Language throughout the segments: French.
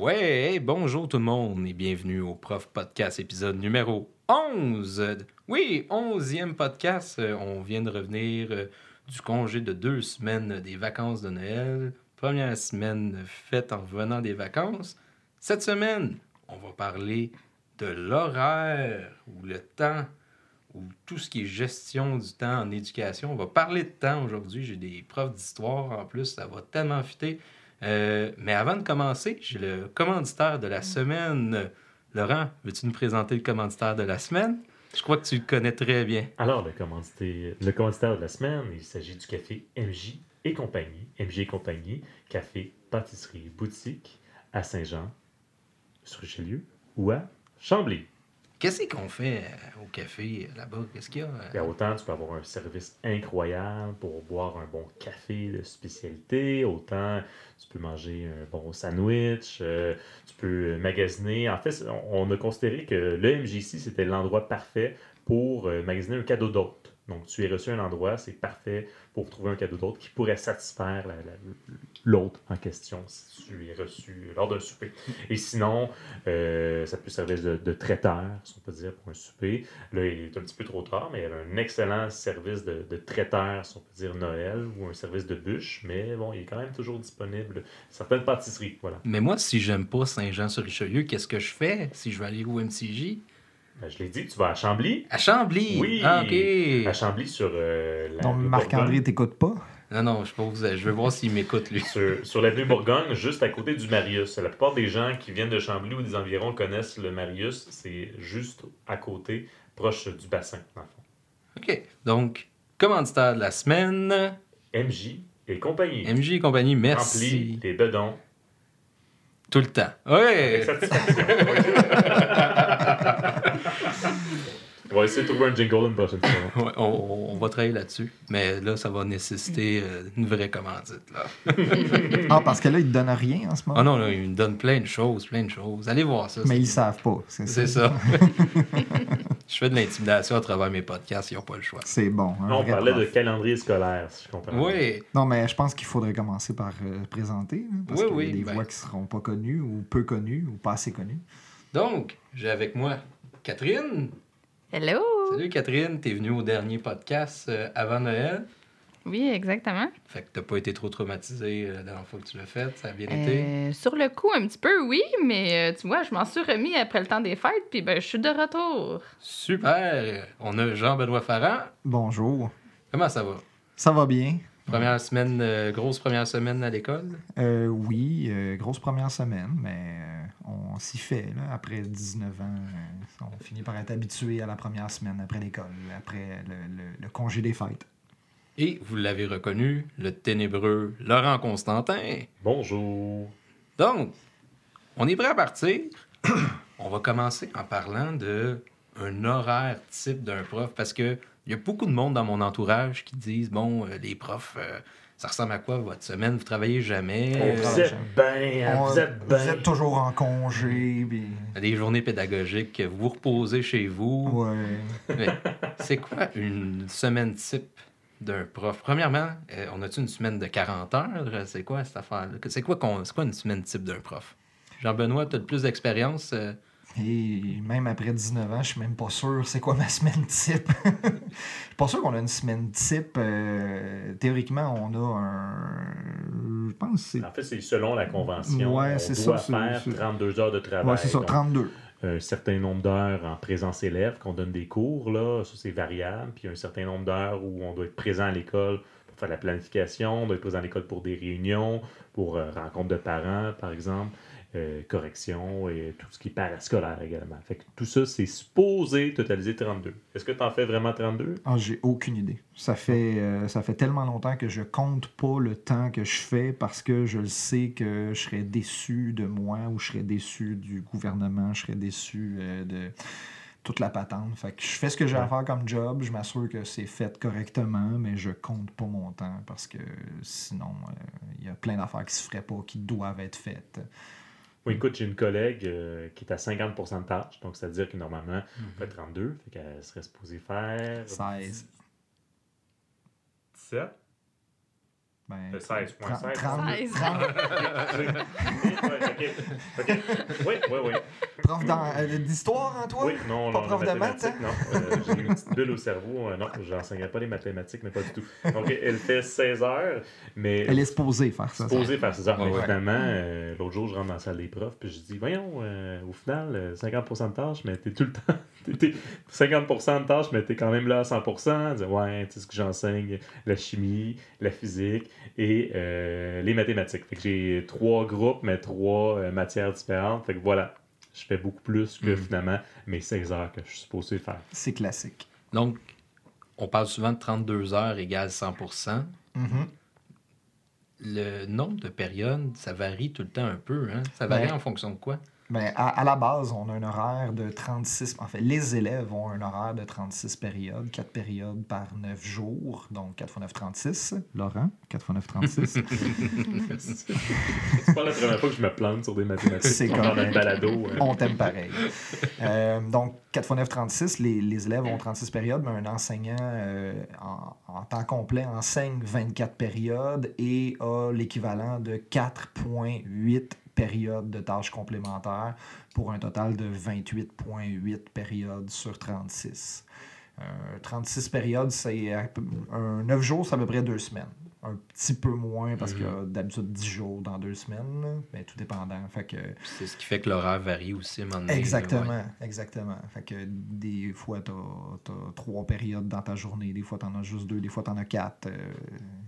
Ouais, bonjour tout le monde et bienvenue au Prof Podcast épisode numéro 11. Oui, 11e podcast. Euh, On vient de revenir euh, du congé de deux semaines des vacances de Noël. Première semaine faite en revenant des vacances. Cette semaine, on va parler de l'horaire ou le temps ou tout ce qui est gestion du temps en éducation. On va parler de temps aujourd'hui. J'ai des profs d'histoire en plus, ça va tellement fitter. Euh, mais avant de commencer, j'ai le commanditaire de la semaine. Laurent, veux-tu nous présenter le commanditaire de la semaine? Je crois que tu le connais très bien. Alors, le commanditaire, de la semaine, il s'agit du café MJ et compagnie. MJ et compagnie, café, pâtisserie, boutique à Saint-Jean, sur Richelieu ou à Chambly. Qu'est-ce qu'on fait euh, au café euh, là-bas? Qu'est-ce qu'il y a? euh? Autant tu peux avoir un service incroyable pour boire un bon café de spécialité, autant tu peux manger un bon sandwich, tu peux magasiner. En fait, on a considéré que le MJC, c'était l'endroit parfait pour magasiner un cadeau d'hôte. Donc, tu es reçu à un endroit, c'est parfait pour trouver un cadeau d'hôte qui pourrait satisfaire la- la- l'autre en question si tu es reçu lors d'un souper. Et sinon, euh, ça peut servir de, traiteur, si on peut dire, pour un souper. Là, il est un petit peu trop tard, mais il y a un excellent service de, de traiteur, si on peut dire Noël, ou un service de bûche, mais bon, il est quand même toujours disponible. Certaines pâtisseries, voilà. Mais moi, si j'aime pas Saint-Jean-sur-Richelieu, qu'est-ce que je fais si je veux aller au MCJ? Ben, je l'ai dit, tu vas à Chambly. À Chambly! Oui! Ah, OK! À Chambly sur euh, la Donc, Marc-André t'écoute pas? Non, non, je pose, je veux voir s'il m'écoute, lui. Sur, sur l'avenue Bourgogne, juste à côté du Marius. La plupart des gens qui viennent de Chambly ou des environs connaissent le Marius. C'est juste à côté, proche du bassin, dans le fond. OK. Donc, commanditaire de la semaine, MJ et compagnie. MJ et compagnie, Remplis merci. tes bedons. Tout le temps. Avec satisfaction. On va essayer de trouver un jingle une prochaine fois. Ouais, on, on va travailler là-dessus. Mais là, ça va nécessiter euh, une vraie commandite. Là. Ah, parce que là, ils te donnent rien en ce moment? Ah non, là, il me donne plein de choses, plein de choses. Allez voir ça. Mais ils savent pas. C'est C'est ça. ça. je fais de l'intimidation à travers mes podcasts, ils n'ont pas le choix. C'est bon. Là, on parlait de calendrier scolaire, si je comprends. bien. Oui, Non, mais je pense qu'il faudrait commencer par euh, présenter. là, parce Oui, qu'il y a oui, des ben. voix qui seront pas connues ou peu connues ou pas assez connues. Donc, j'ai avec moi Catherine. Hello! Salut Catherine, t'es venue au dernier podcast euh, avant Noël. Oui, exactement. Fait que t'as pas été trop traumatisée euh, la dernière fois que tu l'as fait, ça a bien été. Euh, sur le coup, un petit peu, oui, mais euh, tu vois, je m'en suis remis après le temps des fêtes, puis ben, je suis de retour. Super! On a Jean-Benoît Farran. Bonjour. Comment ça va? Ça va bien? Première semaine, euh, grosse première semaine à l'école? Euh, oui, euh, grosse première semaine, mais euh, on s'y fait. Là, après 19 ans, euh, on finit par être habitué à la première semaine après l'école, après le, le- le congé des fêtes. Et vous l'avez reconnu, le ténébreux Laurent Constantin. Bonjour. Donc, on est prêt à partir. on va commencer en parlant de un horaire type d'un prof parce que il y a beaucoup de monde dans mon entourage qui disent bon, euh, les profs, euh, ça ressemble à quoi votre semaine? Vous travaillez jamais? On euh, Vous travaille êtes bien, On- vous êtes bien. toujours en congé. puis- Des journées pédagogiques, vous vous reposez chez vous. Ouais. Mais c'est quoi une semaine type d'un prof? Premièrement, euh, on a-tu une semaine de 40 heures? C'est quoi cette affaire-là? C'est quoi, qu'on- c'est quoi une semaine type d'un prof? Jean-Benoît, tu as le plus d'expérience. euh, Et même après 19 ans, je suis même pas sûr c'est quoi ma semaine type. Je suis pas sûr qu'on a une semaine type. euh, théoriquement, on a un. Je pense que c'est. En fait, c'est selon la convention. Ouais, on c'est doit ça, c'est- faire c'est- 32 heures de travail. Ouais, c'est ça, Donc, 32. un certain nombre d'heures en présence élève, qu'on donne des cours, là, ça c'est variable. Puis un certain nombre d'heures où on doit être présent à l'école pour faire la planification, on doit être présent à l'école pour des réunions, pour euh, rencontres de parents, par exemple, euh, correction et tout ce qui est parascolaire également. Fait que tout ça, c'est supposé totaliser 32. Est-ce que tu en fais vraiment 32? Ah, j'ai aucune idée. Ça fait, euh, ça fait tellement longtemps que je compte pas le temps que je fais parce que je le sais que je serais déçu de moi ou je serais déçu du gouvernement, je serais déçu euh, de toute la patente. Fait que je fais ce que j'ai à faire comme job, je m'assure que c'est fait correctement, mais je compte pas mon temps parce que sinon, euh, il y a plein d'affaires qui se feraient pas, qui doivent être faites. Oui, écoute, j'ai une collègue euh, qui est à 50% de tâches, donc c'est-à-dire que normalement, Mhm. elle fait 32, fait qu'elle serait supposée faire 16. 17. Ben, Le 16, point 30, 16. 30, 16. 30 Ouais, ok. Ok. Oui, oui, oui. prof euh, d'histoire en toi? Oui, non, Pas non, prof de maths, mathématique, non. Euh, j'ai une petite bulle au cerveau. Euh, non, j'enseignerai pas les mathématiques, mais pas du tout. Donc, elle fait 16 heures, mais Elle est supposée faire ça. supposée faire 16 heures. Ouais, mais ouais. finalement, euh, l'autre jour, je rentre dans la salle des profs, puis je dis, voyons, euh, au final, euh, 50% de tâches, mais t'es tout le temps. t'es- t'es 50% de tâches, mais t'es quand même là à 100%. Elle dit, ouais, tu sais ce que j'enseigne, la chimie, la physique et euh, les mathématiques. Fait que j'ai trois groupes, mais trois euh, matières différentes. Fait que voilà, je fais beaucoup plus que Mhm. finalement mes 16 heures que je suis supposé faire. C'est classique. Donc, on parle souvent de 32 heures égale 100 Mhm. Le nombre de périodes, ça varie tout le temps un peu. Hein? Ça varie Ouais. en fonction de quoi? Ben, à, à la base, on a un horaire de 36. En fait, les élèves ont un horaire de 36 périodes, 4 périodes par 9 jours, donc 4 x 9, 36. Laurent, 4 x 9, 36. C'est pas la première fois que je me plante sur des mathématiques. C'est correct. d'un balado. euh. on t'aime pareil. Euh, donc, 4 x 9, 36, les, les élèves ont 36 périodes, mais un enseignant euh, en, en temps complet enseigne 24 périodes et a l'équivalent de 4,8 périodes de tâches complémentaires pour un total de 28,8 périodes sur 36. Euh, 36 périodes, c'est à peu- un 9 jours, c'est à peu près deux semaines. Un petit peu moins parce qu'il y a d'habitude 10 jours dans deux semaines, là, mais tout dépendant. Fait que C'est ce qui fait que l'horaire varie aussi donné, Exactement, ouais. exactement. Fait que des fois, tu as, trois périodes dans ta journée, des fois, tu en as juste deux, des fois, tu en as quatre. euh,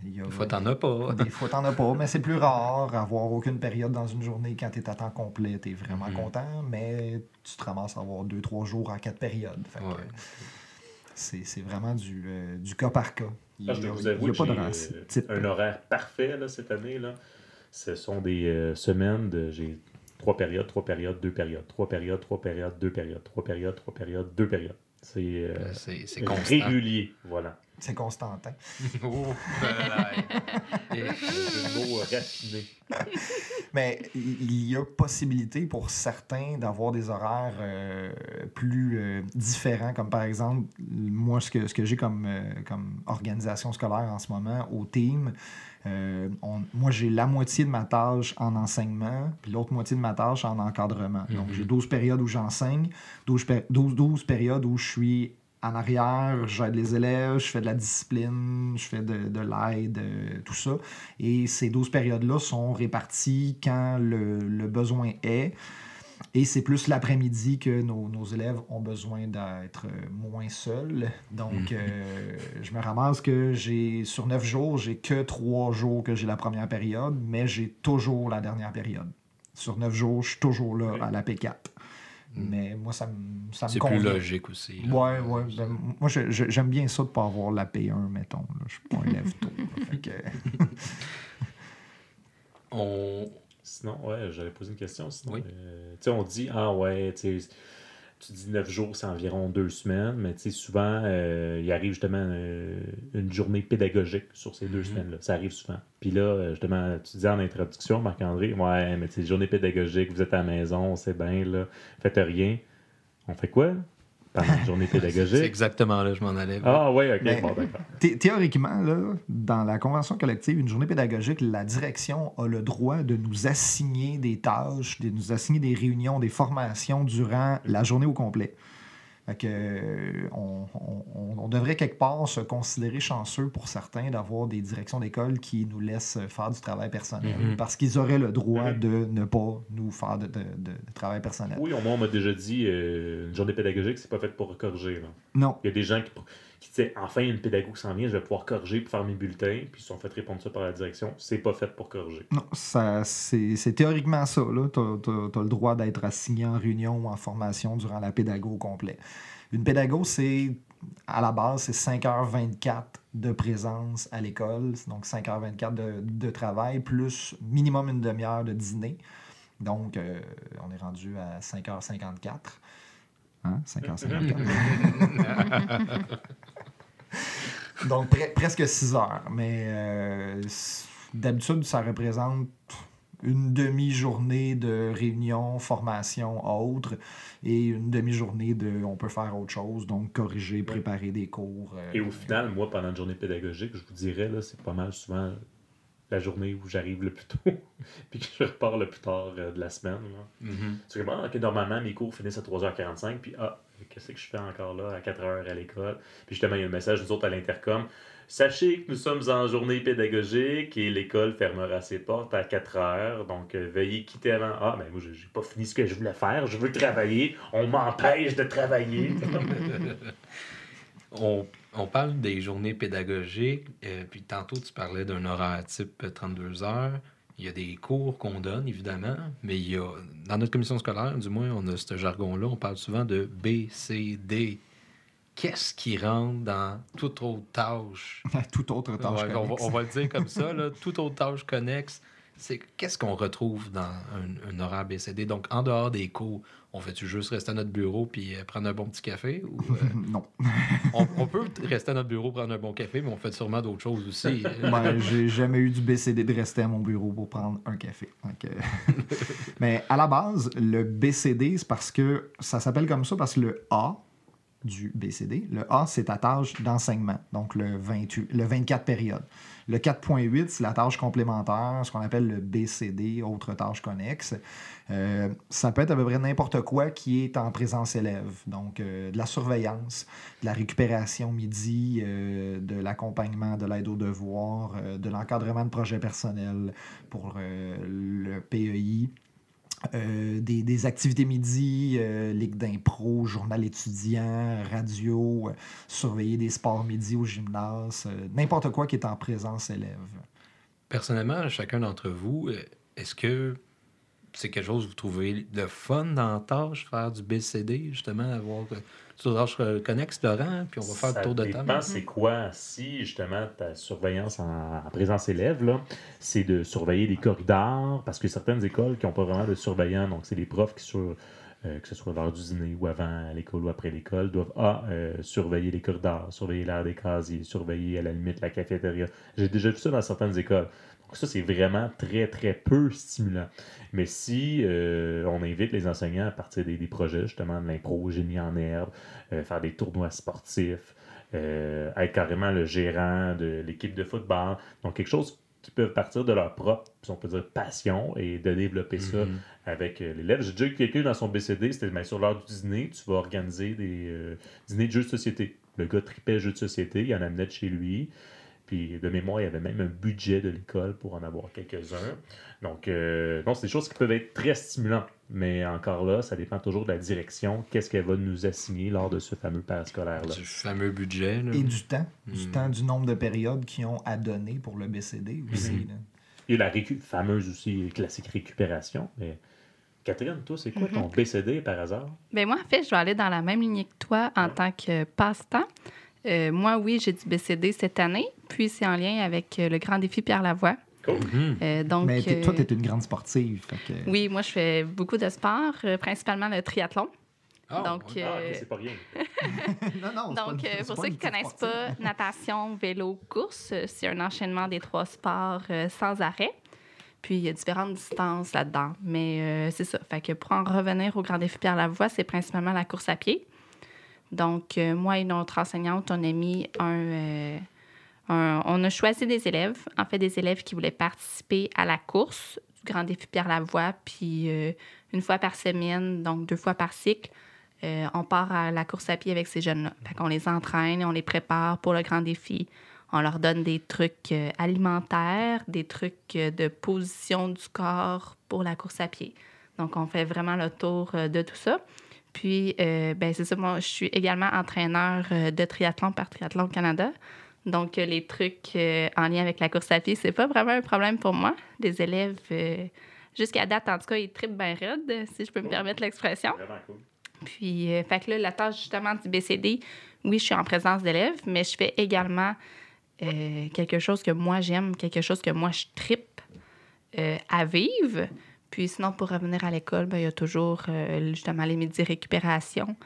il y a- Des fois, t'en as pas. Des fois, t'en as pas, mais c'est plus rare. Avoir aucune période dans une journée quand tu es à temps complet, tu es vraiment Mhm. content, mais tu te ramasses à avoir deux, trois jours en quatre périodes. Fait que Ouais. c'est c'est vraiment du, euh, du cas par cas. Il Ah, a- vous il y a avouer que pas race euh, un horaire parfait là, cette année. Là. Ce sont des euh, semaines de. J'ai trois périodes, trois périodes, deux périodes, trois périodes, trois périodes, deux périodes, trois périodes, trois périodes, deux périodes. C'est euh, régulier. Voilà. C'est Constantin. Oh, euh, raffiné. Mais il y a possibilité pour certains d'avoir des horaires euh, plus euh, différents, comme par exemple, moi, ce que, ce que j'ai comme, euh, comme organisation scolaire en ce moment au team, euh, on- moi, j'ai la moitié de ma tâche en enseignement, puis l'autre moitié de ma tâche en encadrement. Donc, Mhm. j'ai 12 périodes où j'enseigne, 12, péri- 12, 12 périodes où je suis en arrière, j'aide les élèves, je fais de la discipline, je fais de, de l'aide, euh, tout ça. Et ces 12 périodes-là sont réparties quand le, le besoin est. Et c'est plus l'après-midi que nos, nos élèves ont besoin d'être euh, moins seuls. Donc, euh, je me ramasse que j'ai sur 9 jours, j'ai que 3 jours que j'ai la première période, mais j'ai toujours la dernière période. Sur 9 jours, je suis toujours là à la P4. Mm. Mais moi, ça me ça me C'est plus logique aussi. là. Ouais, ouais. ben, moi, j'aime bien ça de pas avoir la P1, mettons. là. Je suis pas un là. Fait que- On... Sinon, ouais, j'allais poser une question. Sinon, Oui. euh, tu sais, on dit, ah ouais, tu sais, tu dis 9 jours, c'est environ deux semaines, mais tu sais, souvent, euh, il arrive justement euh, une journée pédagogique sur ces deux Mhm. semaines-là. Ça arrive souvent. Puis là, euh, justement, tu disais en introduction, Marc-André, ouais, mais tu sais, journée pédagogique, vous êtes à la maison, c'est bien, là, faites rien. On fait quoi pendant une journée C'est pédagogique? exactement là, je m'en allais. Ah ouais, ok, Mais- bon, d'accord. Thé- Théoriquement, là, dans la convention collective, une journée pédagogique, la direction a le droit de nous assigner des tâches, de nous assigner des réunions, des formations durant la journée au complet. Fait que, euh, on, on- on devrait quelque part se considérer chanceux pour certains d'avoir des directions d'école qui nous laissent faire du travail personnel Mhm. parce qu'ils auraient le droit Mhm. de ne pas nous faire de, de- de- de travail personnel. Oui, au moins, on m'a déjà dit, euh, une journée pédagogique, c'est pas fait pour corriger. Là. Non, Il y a des gens qui, qui disaient enfin, il y a une pédagogue qui s'en vient, je vais pouvoir corriger pour faire mes bulletins, puis ils sont fait répondre ça par la direction. C'est pas fait pour corriger. Non, ça, c'est, c'est théoriquement ça. Tu as, le droit d'être assigné en réunion ou en formation durant la pédago au complet. Une pédago, c'est à la base, c'est 5h24 de présence à l'école, donc 5h24 de, de travail, plus minimum une demi-heure de dîner. Donc, euh, on est rendu à 5h54. Hein? 5h54. Donc, pre- presque 6 heures. Mais euh, d'habitude, ça représente une demi-journée de réunion, formation, autre, et une demi-journée de on peut faire autre chose, donc corriger, préparer des cours. euh, Et au final, moi, pendant une journée pédagogique, je vous dirais, là, c'est pas mal souvent la journée où j'arrive le plus tôt, puis que je repars le plus tard euh, de la semaine. là. C'est comme, ah, normalement, mes cours finissent à 3h45, puis ah, qu'est-ce que je fais encore là à 4h à l'école? Puis justement, il y a un message, nous autres, à l'intercom. Sachez que nous sommes en journée pédagogique et l'école fermera ses portes à 4 heures. Donc, euh, veuillez quitter avant. Ah, mais moi, j'ai pas fini ce que je voulais faire. Je veux travailler. On m'empêche de travailler. On, on parle des journées pédagogiques, euh, puis tantôt tu parlais d'un horaire type 32 heures. Il y a des cours qu'on donne, évidemment, mais il y a, dans notre commission scolaire, du moins, on a ce jargon-là, on parle souvent de B, C, D. Qu'est-ce qui rentre dans toute autre tâche? Toute autre tâche. Ouais, on, va, on va le dire comme ça, là, toute autre tâche connexe. C'est qu'est-ce qu'on retrouve dans un, un horaire BCD? Donc, en dehors des cours, on fait-tu juste rester à notre bureau puis euh, prendre un bon petit café? Ou, euh, non. on, on peut rester à notre bureau, prendre un bon café, mais on fait sûrement d'autres choses aussi. Ouais, j'ai jamais eu du BCD de rester à mon bureau pour prendre un café. Donc, euh, Mais à la base, le BCD, c'est parce que ça s'appelle comme ça parce que le A du BCD, le A, c'est ta tâche d'enseignement, donc le, 28, le 24 périodes. Le 4.8, c'est la tâche complémentaire, ce qu'on appelle le BCD, autre tâche connexe. Euh, ça peut être à peu près n'importe quoi qui est en présence élève. Donc, euh, de la surveillance, de la récupération midi, euh, de l'accompagnement, de l'aide aux devoirs, de l'encadrement de projets personnels pour le PEI. Euh, des, activités midi, euh, ligue d'impro, journal étudiant, radio, euh, surveiller des sports midi au gymnase, euh, n'importe quoi qui est en présence élève. Personnellement, chacun d'entre vous, est-ce que c'est quelque chose que vous trouvez de fun dans la tâche, faire du BCD, justement, avoir tu euh, connexe, Laurent, puis on va faire le tour de table. c'est quoi? Si, justement, ta surveillance en, en présence élève, là, c'est de surveiller les corridors, parce que certaines écoles qui n'ont pas vraiment de surveillant, donc c'est les profs qui, sur, euh, que ce soit l'heure du dîner ou avant l'école ou après l'école, doivent A, euh, surveiller les corridors, surveiller l'air des casiers, surveiller à la limite la cafétéria. J'ai déjà vu ça dans certaines écoles. Donc ça, c'est vraiment très, très peu stimulant. Mais si euh, on invite les enseignants à partir des, des projets, justement, de l'impro, génie en herbe, euh, faire des tournois sportifs, euh, être carrément le gérant de l'équipe de football. Donc, quelque chose qui peut partir de leur propre, si on peut dire, passion et de développer ça Mhm. avec l'élève. J'ai déjà eu quelqu'un dans son BCD, c'était ben, sur l'heure du dîner, tu vas organiser des dîners de jeux de société. Le gars tripait jeux de société, il en amenait de chez lui. Puis de mémoire, il y avait même un budget de l'école pour en avoir quelques-uns. Donc, euh, non, c'est des choses qui peuvent être très stimulantes. Mais encore là, ça dépend toujours de la direction. Qu'est-ce qu'elle va nous assigner lors de ce fameux parascolaire-là? Du fameux budget. là. Et du temps, du Mm. temps, du nombre de périodes qu'ils ont à donner pour le BCD aussi. Mhm. là. Et la récu- fameuse aussi classique récupération. Mais Catherine, toi, c'est quoi ton BCD par hasard? Ben moi, en fait, je vais aller dans la même lignée que toi en tant que passe-temps. Euh, moi, oui, j'ai du BCD cette année, puis c'est en lien avec euh, le grand défi Pierre Lavoie. Cool. Mhm. Euh, donc, Mais t'es- toi, euh, tu es une grande sportive. fait que- oui, moi, je fais beaucoup de sport, principalement le triathlon. Ah, donc. Ah, euh, c'est pas rien. non, non, c'est pas Donc, une- pour pas ceux qui petite connaissent sportive. pas, natation, vélo, course, c'est un enchaînement des trois sports euh, sans arrêt. Puis, il y a différentes distances là-dedans. Mais euh, c'est ça. Fait que pour en revenir au Grand Défi Pierre Lavoie, c'est principalement la course à pied. Donc, euh, moi et notre enseignante, on a mis un, euh, un- On a choisi des élèves, en fait, des élèves qui voulaient participer à la course du Grand Défi Pierre Lavoie. Puis, euh, une fois par semaine, donc deux fois par cycle, euh, on part à la course à pied avec ces jeunes-là. Fait qu'on les entraîne, on les prépare pour le grand défi. On leur donne des trucs euh, alimentaires, des trucs euh, de position du corps pour la course à pied. Donc, on fait vraiment le tour euh, de tout ça. Puis, euh, ben, c'est ça, moi, je suis également entraîneur euh, de triathlon par Triathlon Canada. Donc, euh, les trucs euh, en lien avec la course à pied, c'est pas vraiment un problème pour moi. Les élèves, euh, jusqu'à date, en tout cas, ils trippent bien raide, si je peux me permettre l'expression. Cool. Puis, euh, fait que là, la tâche justement du BCD, oui, je suis en présence d'élèves, mais je fais également quelque chose que moi j'aime, quelque chose que moi je trippe à vivre. Puis sinon, pour revenir à l'école, ben, il y a toujours justement les midis récupération.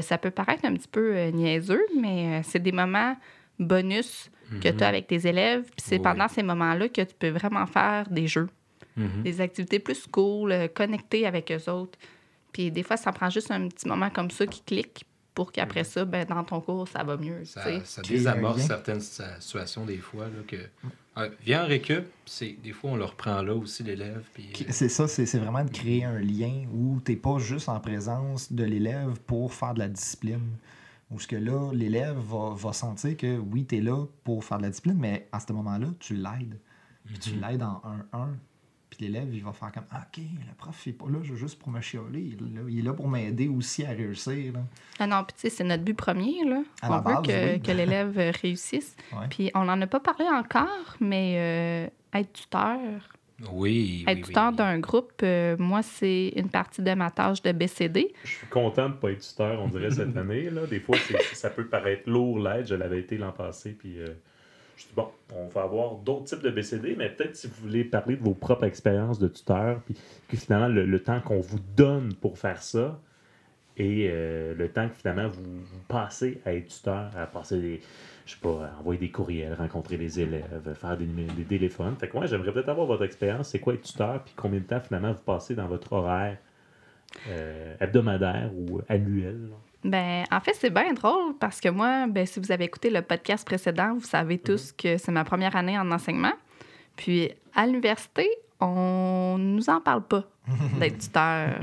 Ça peut paraître un petit peu niaiseux, mais c'est des moments bonus que tu as avec tes élèves. Puis c'est Oui. pendant ces moments-là que tu peux vraiment faire des jeux Mhm. des activités plus cool, euh, connectées avec eux autres. Puis des fois, ça prend juste un petit moment comme ça qui clique pour qu'après ça, ben, dans ton cours, ça va mieux. Ça, désamorce certaines situa- situations des fois. Là, que, Ouais, viens en récup, c'est, des fois on le reprend là aussi l'élève. Puis, euh, C'est ça, c'est c'est vraiment de créer un lien où tu n'es pas juste en présence de l'élève pour faire de la discipline. Où ce que là, l'élève va, va sentir que oui, tu es là pour faire de la discipline, mais à ce moment-là, tu l'aides. Puis tu Mhm. l'aides en 1-1. Puis l'élève, il va faire comme OK, le prof, il est pas là juste pour me chialer. Il est là, il est là pour m'aider aussi à réussir. là. Ah non, puis tu sais, c'est notre but premier, là. À on la veut base, que, oui. que l'élève réussisse. Ouais. Puis on n'en a pas parlé encore, mais euh, être tuteur, Oui, être oui, tuteur oui. d'un groupe, euh, moi, c'est une partie de ma tâche de BCD. Je suis content de ne pas être tuteur, on dirait, cette année. Là. Des fois, ça peut paraître lourd l'aide. Je l'avais été l'an passé. Puis, euh, je dis, bon, on va avoir d'autres types de BCD, mais peut-être si vous voulez parler de vos propres expériences de tuteur, puis que finalement, le, le temps qu'on vous donne pour faire ça, et euh, le temps que finalement vous, vous passez à être tuteur, à passer des, je sais pas, envoyer des courriels, rencontrer les élèves, faire des, des téléphones. Fait que moi, j'aimerais peut-être avoir votre expérience. C'est quoi être tuteur, puis combien de temps finalement vous passez dans votre horaire euh, hebdomadaire ou annuel? là? Ben, en fait, c'est bien drôle parce que moi, ben, si vous avez écouté le podcast précédent, vous savez tous que c'est ma première année en enseignement. Puis à l'université, on nous en parle pas d'être tuteur.